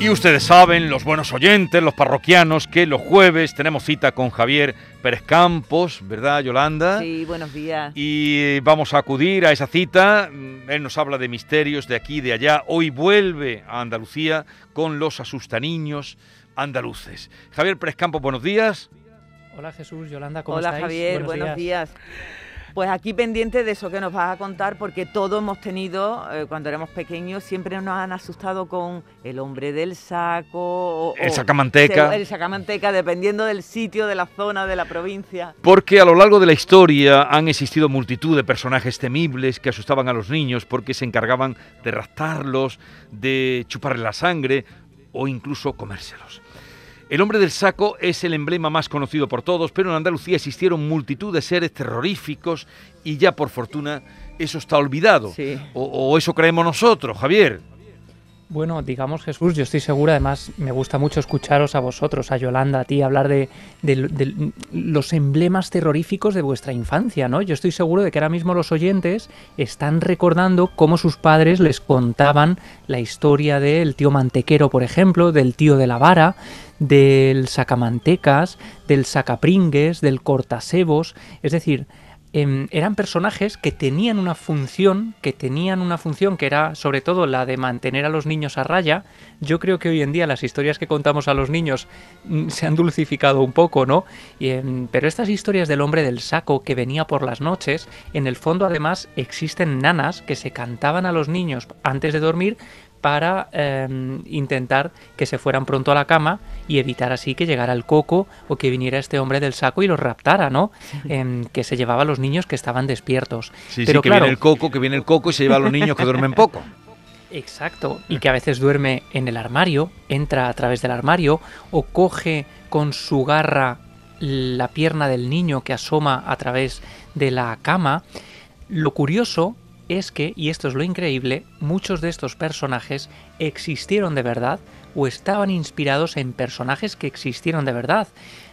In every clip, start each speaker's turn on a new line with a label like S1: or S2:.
S1: Y ustedes saben, los buenos oyentes, los parroquianos, que los jueves tenemos cita con Javier Pérez Campos, ¿verdad, Yolanda?
S2: Sí, buenos días.
S1: Y vamos a acudir a esa cita. Él nos habla de misterios de aquí y de allá. Hoy vuelve a Andalucía con los asustaniños andaluces. Javier Pérez Campos, buenos días.
S3: Hola Jesús, Yolanda, ¿cómo
S2: Hola
S3: estáis?
S2: Javier, buenos, días. Pues aquí pendiente de eso que nos vas a contar, porque todos hemos tenido, eh, cuando éramos pequeños, siempre nos han asustado con el hombre del saco. O,
S1: el sacamanteca.
S2: El sacamanteca, dependiendo del sitio, de la zona, de la provincia.
S1: Porque a lo largo de la historia han existido multitud de personajes temibles que asustaban a los niños porque se encargaban de raptarlos, de chuparle la sangre o incluso comérselos. El hombre del saco es el emblema más conocido por todos, pero en Andalucía existieron multitud de seres terroríficos y ya por fortuna eso está olvidado.
S2: Sí.
S1: O, o eso creemos nosotros, Javier.
S3: Bueno, digamos Jesús, yo estoy seguro, además me gusta mucho escucharos a vosotros, a Yolanda, a ti, hablar de, de- de los emblemas terroríficos de vuestra infancia, ¿no? Yo estoy seguro de que ahora mismo los oyentes están recordando cómo sus padres les contaban la historia del tío mantequero, por ejemplo, del tío de la vara, del sacamantecas, del sacapringues, del cortasebos, es decir, em, eran personajes que tenían una función, que tenían una función que era sobre todo la de mantener a los niños a raya. Yo creo que hoy en día las historias que contamos a los niños mm, se han dulcificado un poco, ¿no? Em, pero estas historias del hombre del saco que venía por las noches, en el fondo además existen nanas que se cantaban a los niños antes de dormir para em, intentar que se fueran pronto a la cama y evitar así que llegara el coco o que viniera este hombre del saco y los raptara, ¿no? Em, que se llevaba a los niños que estaban despiertos.
S1: Sí,
S3: Pero
S1: sí, que
S3: claro,
S1: viene el coco, que viene el coco y se lleva a los niños que duermen poco.
S3: Exacto, y que a veces duerme en el armario, entra a través del armario o coge con su garra la pierna del niño que asoma a través de la cama. Lo curioso es que, y esto es lo increíble, muchos de estos personajes existieron de verdad o estaban inspirados en personajes que existieron de verdad.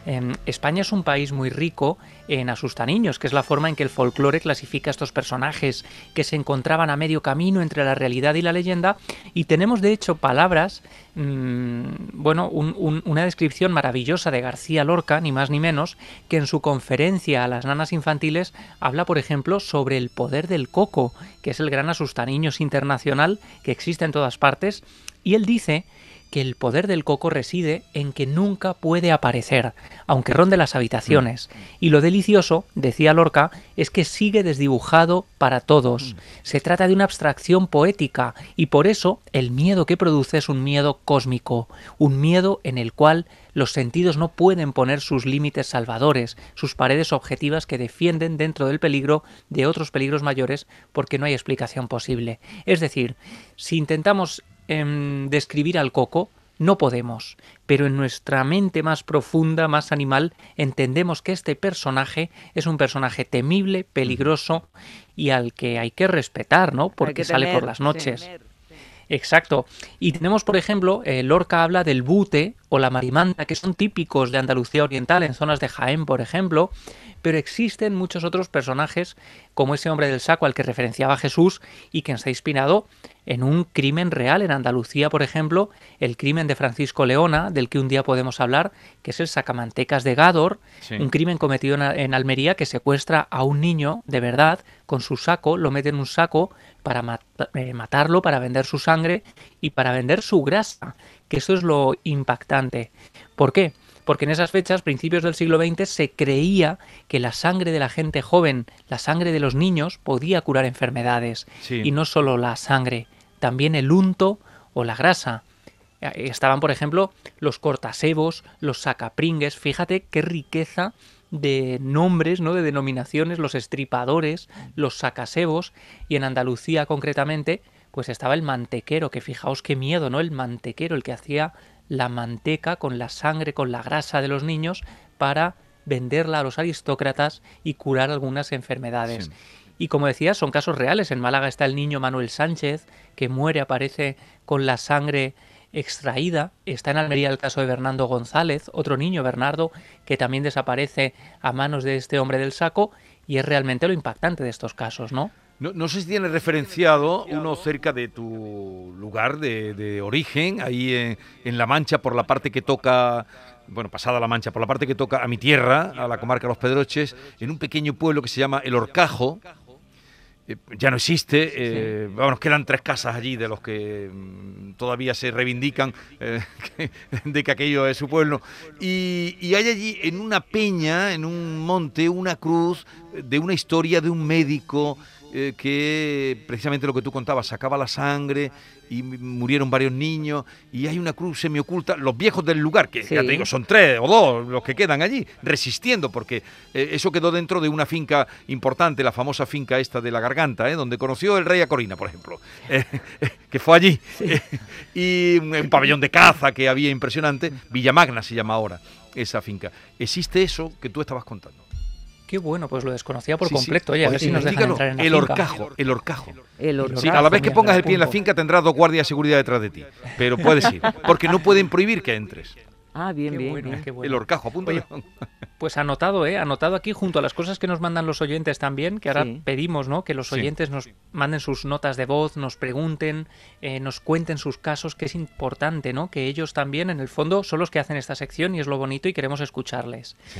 S3: Em, España es un país muy rico en asustaniños, que es la forma en que el folclore clasifica a estos personajes que se encontraban a medio camino entre la realidad y la leyenda, y tenemos de hecho palabras, mm, bueno, un- un- una descripción maravillosa de García Lorca, ni más ni menos, que en su conferencia a las nanas infantiles habla, por ejemplo, sobre el poder del coco, que es el gran asustaniños internacional que existe en todas partes, y él dice que el poder del coco reside en que nunca puede aparecer, aunque ronde las habitaciones. Y lo delicioso, decía Lorca, es que sigue desdibujado para todos. Se trata de una abstracción poética y por eso el miedo que produce es un miedo cósmico, un miedo en el cual los sentidos no pueden poner sus límites salvadores, sus paredes objetivas que defienden dentro del peligro de otros peligros mayores porque no hay explicación posible. Es decir, si intentamos em, describir al coco, no podemos, pero en nuestra mente más profunda, más animal, entendemos que este personaje es un personaje temible, peligroso y al que hay que respetar, ¿no? Porque
S2: que
S3: sale por las noches.
S2: temer.
S3: Exacto. Y tenemos, por ejemplo, eh, Lorca habla del bute o la marimanta, que son típicos de Andalucía Oriental, en zonas de Jaén, por ejemplo, pero existen muchos otros personajes, como ese hombre del saco al que referenciaba Jesús, y que está inspirado en un crimen real en Andalucía, por ejemplo, el crimen de Francisco Leona, del que un día podemos hablar, que es el sacamantecas de Gádor,
S1: Sí.
S3: un crimen cometido en, en Almería que secuestra a un niño de verdad con su saco, lo mete en un saco para mat- eh, matarlo, para vender su sangre y para vender su grasa, que eso es lo impactante. ¿Por qué? Porque en esas fechas, principios del siglo XX, se creía que la sangre de la gente joven, la sangre de los niños, podía curar enfermedades.
S1: Sí.
S3: Y no solo la sangre, también el unto o la grasa. Eh, Estaban, por ejemplo, los cortasebos, los sacapringues. Fíjate qué riqueza de nombres, ¿no? de denominaciones, los estripadores, los sacasebos, y en Andalucía concretamente, pues estaba el mantequero, que fijaos qué miedo, ¿no? El mantequero, el que hacía la manteca con la sangre, con la grasa de los niños para venderla a los aristócratas y curar algunas enfermedades.
S1: Sí.
S3: Y como decía, son casos reales. En Málaga está el niño Manuel Sánchez, que muere, aparece con la sangre extraída. Está en Almería el caso de Bernardo González, otro niño, Bernardo, que también desaparece a manos de este hombre del saco. Y es realmente lo impactante de estos casos, ¿no?
S1: No, sé si tienes referenciado uno cerca de tu lugar de, origen, ahí en, La Mancha, por la parte que toca, bueno, pasada La Mancha, por la parte que toca a mi tierra, a la comarca Los Pedroches, en un pequeño pueblo que se llama El Orcajo. Eh, ya no existe, eh, bueno, quedan tres casas allí de los que mm, todavía se reivindican eh, de que aquello es su pueblo. Y, y hay allí en una peña, en un monte, una cruz de una historia de un médico eh, que precisamente lo que tú contabas, sacaba la sangre y murieron varios niños y hay una cruz semioculta, los viejos del lugar, que ya te digo, son tres o dos los que quedan allí, resistiendo, porque eh, eso quedó dentro de una finca importante, la famosa finca esta de la garganta, ¿eh? donde conoció el rey a Corina, por ejemplo, que fue allí, y un pabellón de caza que había impresionante, Villamagna se llama ahora esa finca. ¿Existe eso que tú estabas contando?
S3: Qué bueno, pues lo desconocía por completo. Oye, a ver si nos dejan entrar en la
S1: el horcajo, el horcajo. El horcajo. a la vez que pongas el pie en la finca tendrás dos guardias de seguridad detrás de ti. Pero puedes ir, porque no pueden prohibir que entres.
S2: Ah, bien, bien, bien.
S1: El horcajo, apunta.
S3: pues anotado, ¿eh? Anotado aquí junto a las cosas que nos mandan los oyentes también, que ahora pedimos, ¿no? Que los oyentes nos manden sus notas de voz, nos pregunten, eh, nos cuenten sus casos, que es importante, ¿no? Que ellos también, en el fondo, son los que hacen esta sección y es lo bonito y queremos escucharles. Sí.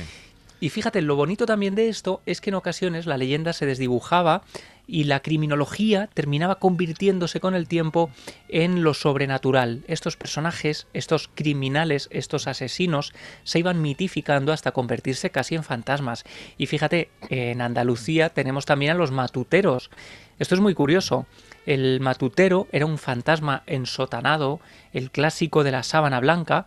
S3: Y fíjate, lo bonito también de esto es que en ocasiones la leyenda se desdibujaba y la criminología terminaba convirtiéndose con el tiempo en lo sobrenatural. Estos personajes, estos criminales, estos asesinos, se iban mitificando hasta convertirse casi en fantasmas. Y fíjate, en Andalucía tenemos también a los matuteros. Esto es muy curioso. El matutero era un fantasma ensotanado, el clásico de la sábana blanca,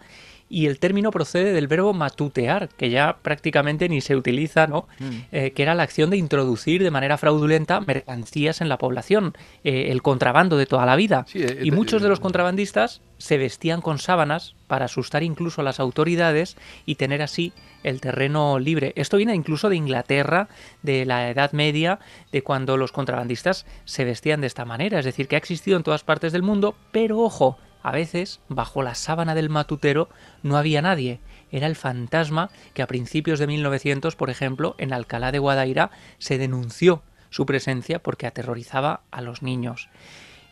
S3: y el término procede del verbo matutear, que ya prácticamente ni se utiliza, ¿no? Mm. Eh, que era la acción de introducir de manera fraudulenta mercancías en la población, eh, el contrabando de toda la vida. Eh, y muchos de los contrabandistas se vestían con sábanas para asustar incluso a las autoridades y tener así el terreno libre. Esto viene incluso de Inglaterra, de la Edad Media, de cuando los contrabandistas se vestían de esta manera. Es decir, que ha existido en todas partes del mundo, pero ojo, a veces, bajo la sábana del matutero no había nadie. Era el fantasma que a principios de 1900, por ejemplo, en Alcalá de Guadaira se denunció su presencia porque aterrorizaba a los niños.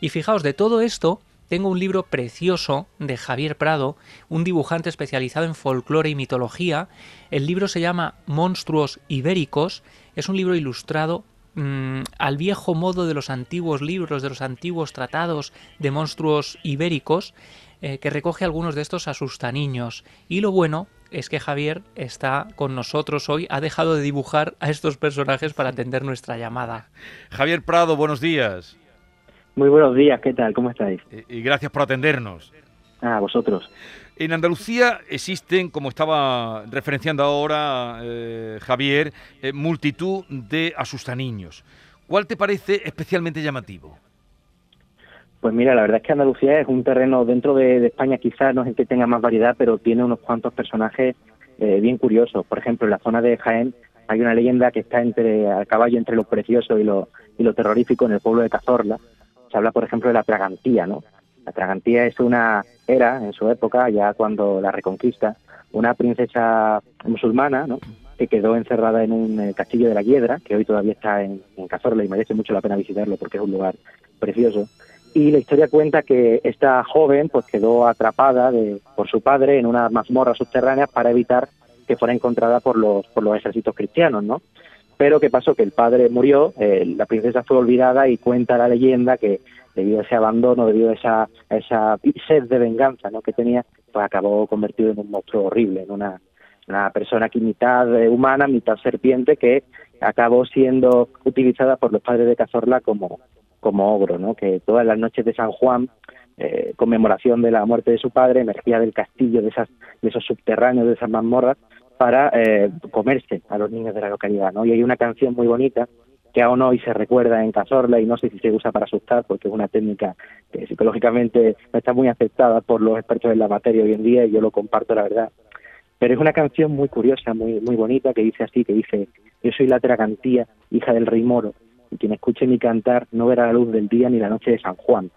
S3: Y fijaos, de todo esto tengo un libro precioso de Javier Prado, un dibujante especializado en folclore y mitología. El libro se llama Monstruos Ibéricos. Es un libro ilustrado Mm, al viejo modo de los antiguos libros, de los antiguos tratados de monstruos ibéricos, eh, que recoge algunos de estos asustaniños. Y lo bueno es que Javier está con nosotros hoy, ha dejado de dibujar a estos personajes para atender nuestra llamada.
S1: Javier Prado, buenos días.
S4: Muy buenos días, ¿qué tal? ¿Cómo estáis?
S1: Y gracias por atendernos.
S4: A vosotros.
S1: En Andalucía existen, como estaba referenciando ahora eh, Javier, eh, multitud de asustaniños. ¿Cuál te parece especialmente llamativo?
S4: Pues mira, la verdad es que Andalucía es un terreno dentro de, España, quizás no es el que tenga más variedad, pero tiene unos cuantos personajes eh, bien curiosos. Por ejemplo, en la zona de Jaén hay una leyenda que está entre a caballo entre lo precioso y lo, y lo terrorífico en el pueblo de Cazorla. Se habla, por ejemplo, de la Tragantía, ¿no? La Tragantía es una, era en su época, ya cuando la reconquista, una princesa musulmana, ¿no? que quedó encerrada en un eh, castillo de la Hiedra, que hoy todavía está en, Cazorla y merece mucho la pena visitarlo porque es un lugar precioso. Y la historia cuenta que esta joven pues quedó atrapada por su padre en una mazmorra subterránea para evitar que fuera encontrada por los, por los ejércitos cristianos, ¿no? Pero ¿qué pasó? Que el padre murió, eh, la princesa fue olvidada y cuenta la leyenda que debido a ese abandono, debido a esa, esa sed de venganza ¿no? que tenía, pues acabó convertido en un monstruo horrible, en una, una persona que mitad eh, humana, mitad serpiente, que acabó siendo utilizada por los padres de Cazorla como, como ogro, ¿no? que todas las noches de San Juan, eh, conmemoración de la muerte de su padre, emergía del castillo, de, esas, de esos subterráneos, de esas mazmorras, para eh, comerse a los niños de la localidad. ¿no? Y hay una canción muy bonita que aún hoy se recuerda en Cazorla y no sé si se usa para asustar porque es una técnica que psicológicamente no está muy aceptada por los expertos en la materia hoy en día y yo lo comparto la verdad. Pero es una canción muy curiosa, muy muy bonita que dice así, que dice, yo soy la Tragantía, hija del rey moro, quien escuche mi cantar no verá la luz del día ni la noche de San Juan.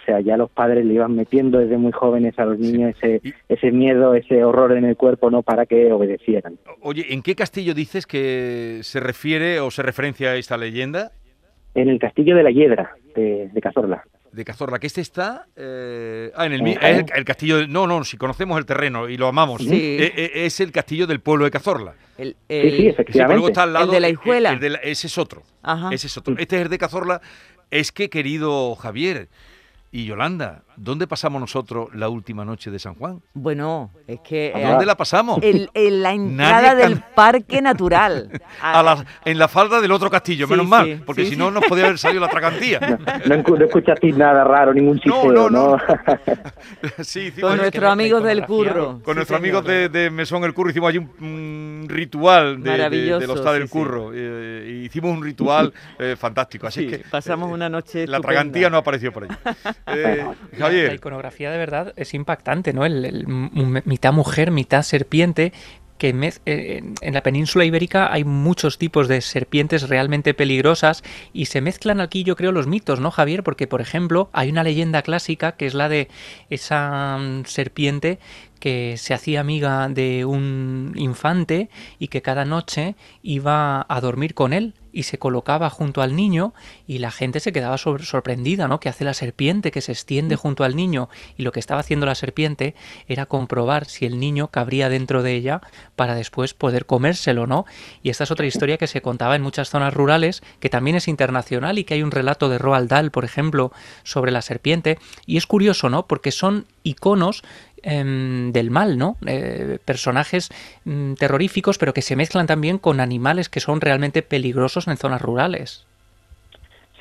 S4: O sea, ya los padres le iban metiendo desde muy jóvenes a los niños ese, ese miedo, ese horror en el cuerpo, ¿no? Para que obedecieran.
S1: Oye, ¿en qué castillo dices que se refiere o se referencia a esta leyenda?
S4: En el castillo de la Hiedra, de, Cazorla.
S1: De Cazorla, que este está. Eh, ah, en el, es el, castillo. no, no, si conocemos el terreno y lo amamos. Sí. Eh, eh, es el castillo del pueblo de Cazorla.
S4: El, sí, sí, efectivamente.
S1: está al lado,
S2: el de la Hijuela.
S1: ese es otro. Ese es otro. Este es el de Cazorla. Es que, querido Javier, y Yolanda, ¿dónde pasamos nosotros la última noche de San Juan?
S2: Bueno, es que...
S1: ¿A dónde la pasamos?
S2: En, la entrada del Parque Natural.
S1: en la falda del otro castillo, menos mal, porque si no nos podía haber salido la tracantía.
S4: No, no, escuchaste nada raro, ningún chisteo, ¿no? no,
S2: sí, con nuestros amigos del curro.
S1: Con nuestros amigos de, Mesón el Curro hicimos allí un, ritual de, de, los del Curro. Eh, hicimos un ritual eh, fantástico, así que...
S2: pasamos una noche
S1: La tragantía no apareció por allí.
S3: Eh, la iconografía de verdad es impactante, ¿no? El, mitad mujer, mitad serpiente, que eh, en la península ibérica hay muchos tipos de serpientes realmente peligrosas y se mezclan aquí yo creo los mitos, ¿no Javier? Porque por ejemplo hay una leyenda clásica que es la de esa mm, serpiente que se hacía amiga de un infante y que cada noche iba a dormir con él y se colocaba junto al niño y la gente se quedaba sorprendida, ¿no? Que hace la serpiente que se extiende junto al niño y lo que estaba haciendo la serpiente era comprobar si el niño cabría dentro de ella para después poder comérselo, ¿no? Y esta es otra historia que se contaba en muchas zonas rurales, que también es internacional y que hay un relato de Roald Dahl, por ejemplo, sobre la serpiente y es curioso, ¿no? Porque son iconos Em, del mal, ¿no? Eh, personajes mm, terroríficos, pero que se mezclan también con animales que son realmente peligrosos en zonas rurales.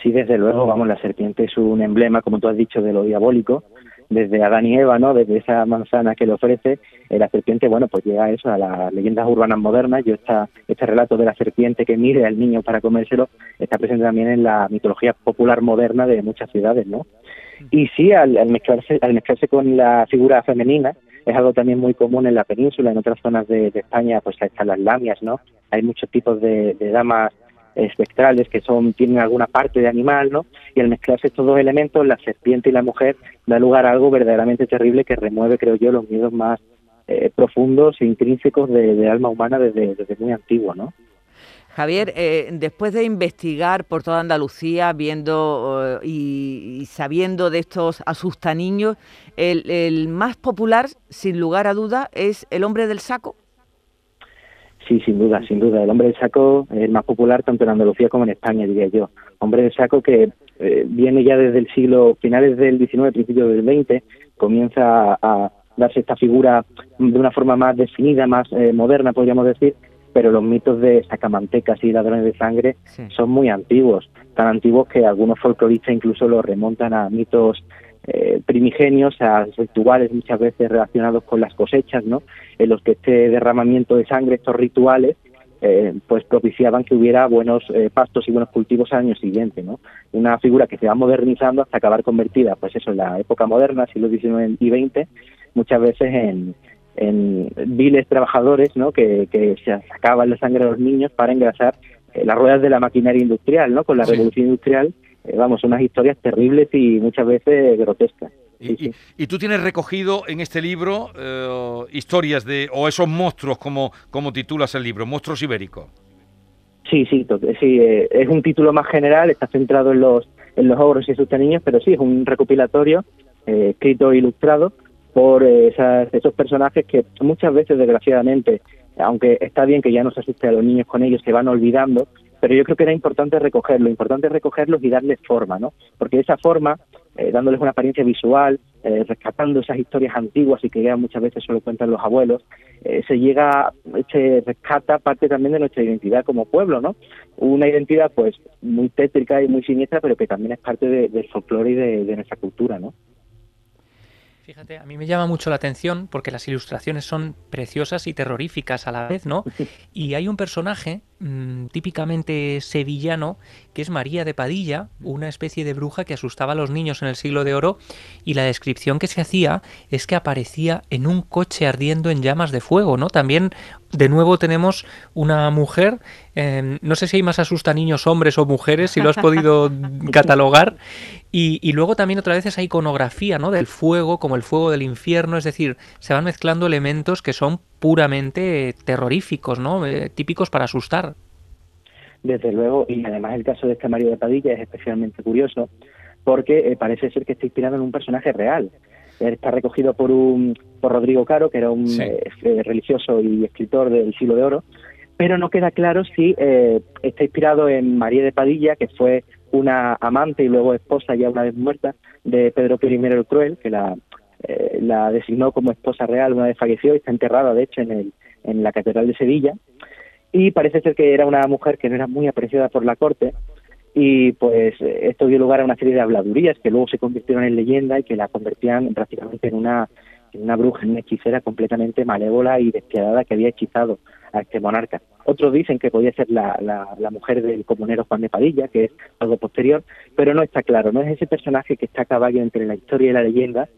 S4: Sí, desde luego, vamos, la serpiente es un emblema, como tú has dicho, de lo diabólico, desde Adán y Eva, ¿no? Desde esa manzana que le ofrece, eh, la serpiente, bueno, pues llega a eso, a las leyendas urbanas modernas. Yo esta, este relato de la serpiente que mire al niño para comérselo está presente también en la mitología popular moderna de muchas ciudades, ¿no? Y sí, al, mezclarse, al mezclarse con la figura femenina, es algo también muy común en la península, en otras zonas de, España, pues están las lamias, ¿no? Hay muchos tipos de, damas espectrales que son tienen alguna parte de animal, ¿no? Y al mezclarse estos dos elementos, la serpiente y la mujer, da lugar a algo verdaderamente terrible que remueve, creo yo, los miedos más eh, profundos e intrínsecos de, alma humana desde, desde muy antiguo, ¿no?
S2: Javier, eh, después de investigar por toda Andalucía, viendo eh, y, sabiendo de estos asustaniños, el, el más popular, sin lugar a duda, es el hombre del saco.
S4: Sí, sin duda, sin duda. El hombre del saco es el más popular tanto en Andalucía como en España, diría yo. Hombre del saco que eh, viene ya desde el siglo, finales del XIX, principios del XX, comienza a, darse esta figura de una forma más definida, más moderna, podríamos decir, pero los mitos de sacamantecas y ladrones de sangre son muy antiguos, tan antiguos que algunos folcloristas incluso los remontan a mitos eh, primigenios, a rituales muchas veces relacionados con las cosechas, ¿no? En los que este derramamiento de sangre, estos rituales, eh, pues propiciaban que hubiera buenos eh, pastos y buenos cultivos al año siguiente, ¿no? Una figura que se va modernizando hasta acabar convertida, pues eso, en la época moderna, siglo XIX y XX, muchas veces en, en viles trabajadores ¿no? que, que se sacaban la sangre de los niños para engrasar eh, las ruedas de la maquinaria industrial, ¿no? Con la revolución industrial, eh, vamos, unas historias terribles y muchas veces grotescas.
S1: y, tú tienes recogido en este libro eh, historias de, o esos monstruos, como, como titulas el libro, monstruos ibéricos.
S4: Sí, sí, sí es un título más general, está centrado en los, en los ogros y sus niños, pero sí, es un recopilatorio escrito e ilustrado por esos personajes que muchas veces, desgraciadamente, aunque está bien que ya no se asuste a los niños con ellos, se van olvidando, pero yo creo que era importante recogerlo, importante recogerlos y darles forma, ¿no? Porque de esa forma, eh, dándoles una apariencia visual, eh, rescatando esas historias antiguas y que ya muchas veces solo cuentan los abuelos, eh, se llega, se rescata parte también de nuestra identidad como pueblo, ¿no? Una identidad pues muy tétrica y muy siniestra, pero que también es parte del folclore y de nuestra cultura, ¿no?
S3: Fíjate, a mí me llama mucho la atención porque las ilustraciones son preciosas y terroríficas a la vez, ¿no? Y hay un personaje mm, típicamente sevillano, que es María de Padilla, una especie de bruja que asustaba a los niños en el siglo de oro, y la descripción que se hacía es que aparecía en un coche ardiendo en llamas de fuego, ¿no? También, de nuevo, tenemos una mujer, em, no sé si hay más asusta niños hombres o mujeres, si lo has podido catalogar, y, luego también otra vez esa iconografía ¿no? del fuego, como el fuego del infierno, es decir, se van mezclando elementos que son puramente terroríficos, ¿no? Eh, típicos para asustar.
S4: Desde luego, y además el caso de este Mario de Padilla es especialmente curioso porque eh, parece ser que está inspirado en un personaje real. está recogido por un por Rodrigo Caro, que era un eh, religioso y escritor del siglo de oro, pero no queda claro si está inspirado en María de Padilla, que fue una amante y luego esposa ya una vez muerta de Pedro I el Cruel, que la, eh, la designó como esposa real una vez falleció y está enterrada, de hecho, en, el, en la Catedral de Sevilla. Y parece ser que era una mujer que no era muy apreciada por la corte y pues esto dio lugar a una serie de habladurías que luego se convirtieron en leyenda y que la convertían prácticamente en una, en una bruja, en una hechicera completamente malévola y despiadada que había hechizado a este monarca. Otros dicen que podía ser la, la, mujer del comunero Juan de Padilla, que es algo posterior, pero no está claro, no es ese personaje que está a caballo entre la historia y la leyenda,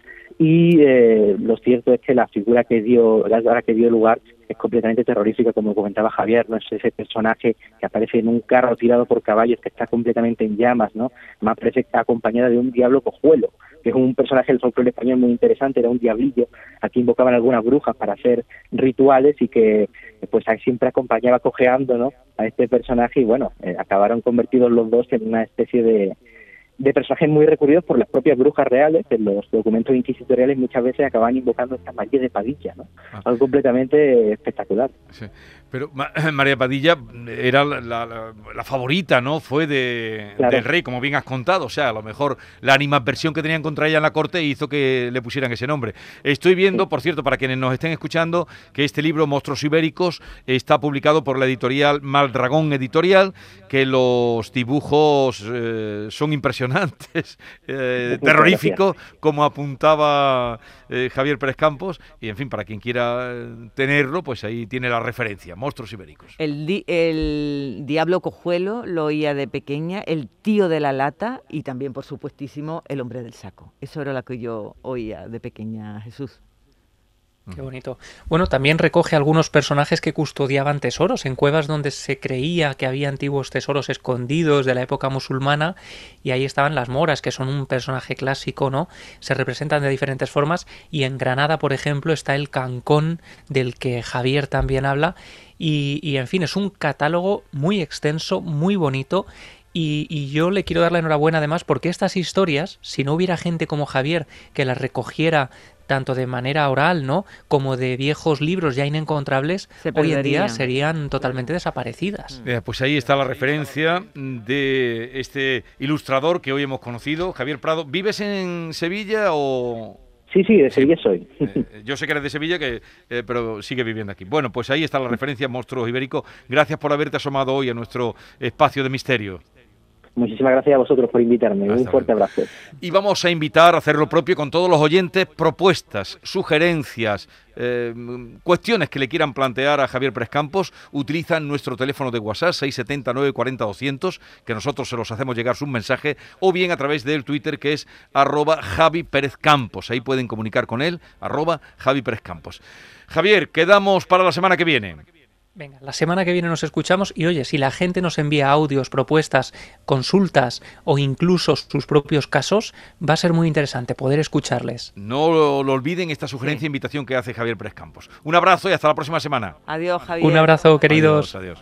S4: y eh, lo cierto es que la figura que dio, la que dio lugar es completamente terrorífica, como comentaba Javier, no es ese personaje que aparece en un carro tirado por caballos que está completamente en llamas, ¿no? Más parece que está acompañada de un diablo cojuelo, que es un personaje del folclore español muy interesante, era un diablillo, aquí invocaban algunas brujas para hacer rituales y que pues siempre acompañaba cojeando ¿no? a este personaje y bueno, eh, acabaron convertidos los dos en una especie de, de personajes muy recurridos por las propias brujas reales, en los documentos inquisitoriales muchas veces acaban invocando esta María de Padilla, ¿no? Ah. Algo completamente espectacular.
S1: Pero María Padilla era la, favorita, ¿no? Fue de, del rey, como bien has contado. O sea, a lo mejor la animadversión que tenían contra ella en la corte hizo que le pusieran ese nombre. Estoy viendo, por cierto, para quienes nos estén escuchando, que este libro, Monstruos Ibéricos, está publicado por la editorial Maldragón Editorial, que los dibujos eh, son impresionantes antes, eh, terrorífico, como apuntaba eh, Javier Pérez Campos. Y en fin, para quien quiera eh, tenerlo, pues ahí tiene la referencia, Monstruos Ibéricos.
S2: El, el Diablo Cojuelo lo oía de pequeña, el tío de la lata y también, por supuestísimo, el hombre del saco. Eso era lo que yo oía de pequeña, Jesús.
S3: Qué bonito. Bueno, también recoge algunos personajes que custodiaban tesoros en cuevas donde se creía que había antiguos tesoros escondidos de la época musulmana y ahí estaban las moras, que son un personaje clásico, ¿no? Se representan de diferentes formas y en Granada, por ejemplo, está el cancón del que Javier también habla y, y en fin, es un catálogo muy extenso, muy bonito y, y, yo le quiero dar la enhorabuena además porque estas historias, si no hubiera gente como Javier que las recogiera tanto de manera oral, ¿no? Como de viejos libros ya inencontrables, hoy en día serían totalmente desaparecidas.
S1: pues ahí está la referencia de este ilustrador que hoy hemos conocido, Javier Prado. ¿Vives en Sevilla o...?
S4: Sí, sí, de Sevilla soy.
S1: Eh, yo sé que eres de Sevilla, que, eh, pero sigue viviendo aquí. Bueno, pues ahí está la referencia, Monstruos Ibérico. Gracias por haberte asomado hoy a nuestro espacio de misterio.
S4: Muchísimas gracias a vosotros por invitarme. Un fuerte abrazo.
S1: Y vamos a invitar a hacer lo propio con todos los oyentes, propuestas, sugerencias, eh, cuestiones que le quieran plantear a Javier Pérez Campos. Utilizan nuestro teléfono de WhatsApp 679 40 200, que nosotros se los hacemos llegar su mensaje, o bien a través del Twitter que es arroba Javi Pérez Campos. Ahí pueden comunicar con él, arroba Javi Pérez Campos. Javier, quedamos para la semana que viene.
S3: Venga, la semana que viene nos escuchamos y oye, si la gente nos envía audios, propuestas, consultas o incluso sus propios casos, va a ser muy interesante poder escucharles.
S1: No lo, olviden esta sugerencia e invitación que hace Javier Pérez Campos. Un abrazo y hasta la próxima semana.
S2: Adiós, Javier.
S3: Un abrazo, queridos.
S1: adiós.